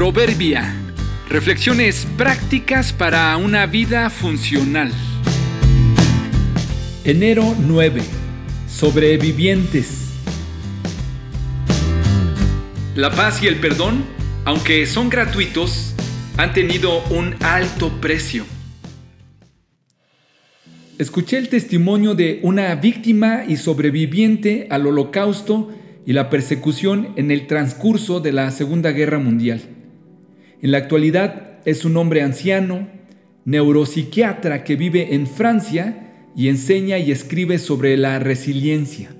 Proverbia. Reflexiones prácticas para una vida funcional. Enero 9. Sobrevivientes. La paz y el perdón, aunque son gratuitos, han tenido un alto precio. Escuché el testimonio de una víctima y sobreviviente al holocausto y la persecución en el transcurso de la Segunda Guerra Mundial. En la actualidad es un hombre anciano, neuropsiquiatra que vive en Francia y enseña y escribe sobre la resiliencia.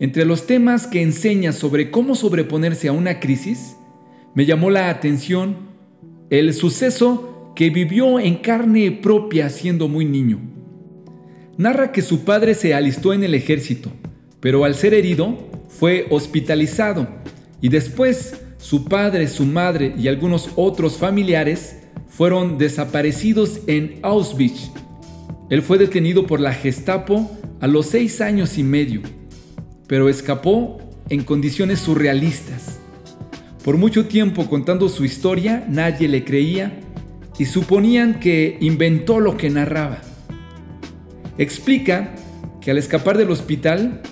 Entre los temas que enseña sobre cómo sobreponerse a una crisis, me llamó la atención el suceso que vivió en carne propia siendo muy niño. Narra que su padre se alistó en el ejército, pero al ser herido fue hospitalizado y después su padre, su madre y algunos otros familiares fueron desaparecidos en Auschwitz. Él fue detenido por la Gestapo a los seis años y medio, pero escapó en condiciones surrealistas. Por mucho tiempo contando su historia, nadie le creía y suponían que inventó lo que narraba. Explica que al escapar del hospital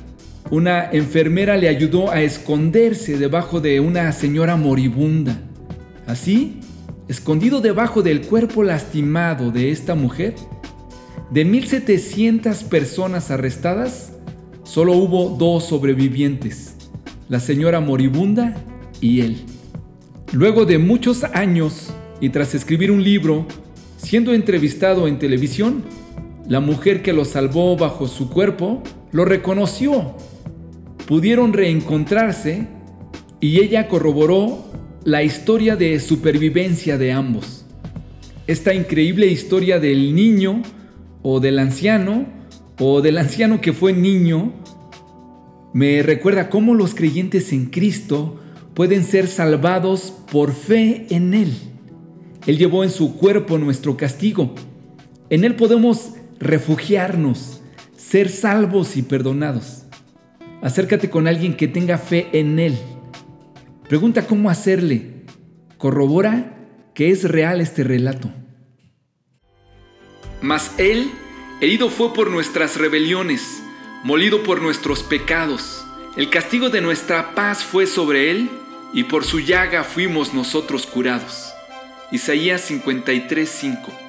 una enfermera le ayudó a esconderse debajo de una señora moribunda. Así, escondido debajo del cuerpo lastimado de esta mujer, de 1.700 personas arrestadas, solo hubo dos sobrevivientes, la señora moribunda y él. Luego de muchos años y tras escribir un libro, siendo entrevistado en televisión, la mujer que lo salvó bajo su cuerpo lo reconoció pudieron reencontrarse y ella corroboró la historia de supervivencia de ambos. Esta increíble historia del niño o del anciano o del anciano que fue niño me recuerda cómo los creyentes en Cristo pueden ser salvados por fe en Él. Él llevó en su cuerpo nuestro castigo. En Él podemos refugiarnos, ser salvos y perdonados. Acércate con alguien que tenga fe en Él. Pregunta cómo hacerle. Corrobora que es real este relato. Mas Él herido fue por nuestras rebeliones, molido por nuestros pecados. El castigo de nuestra paz fue sobre Él, y por su llaga fuimos nosotros curados. Isaías 53:5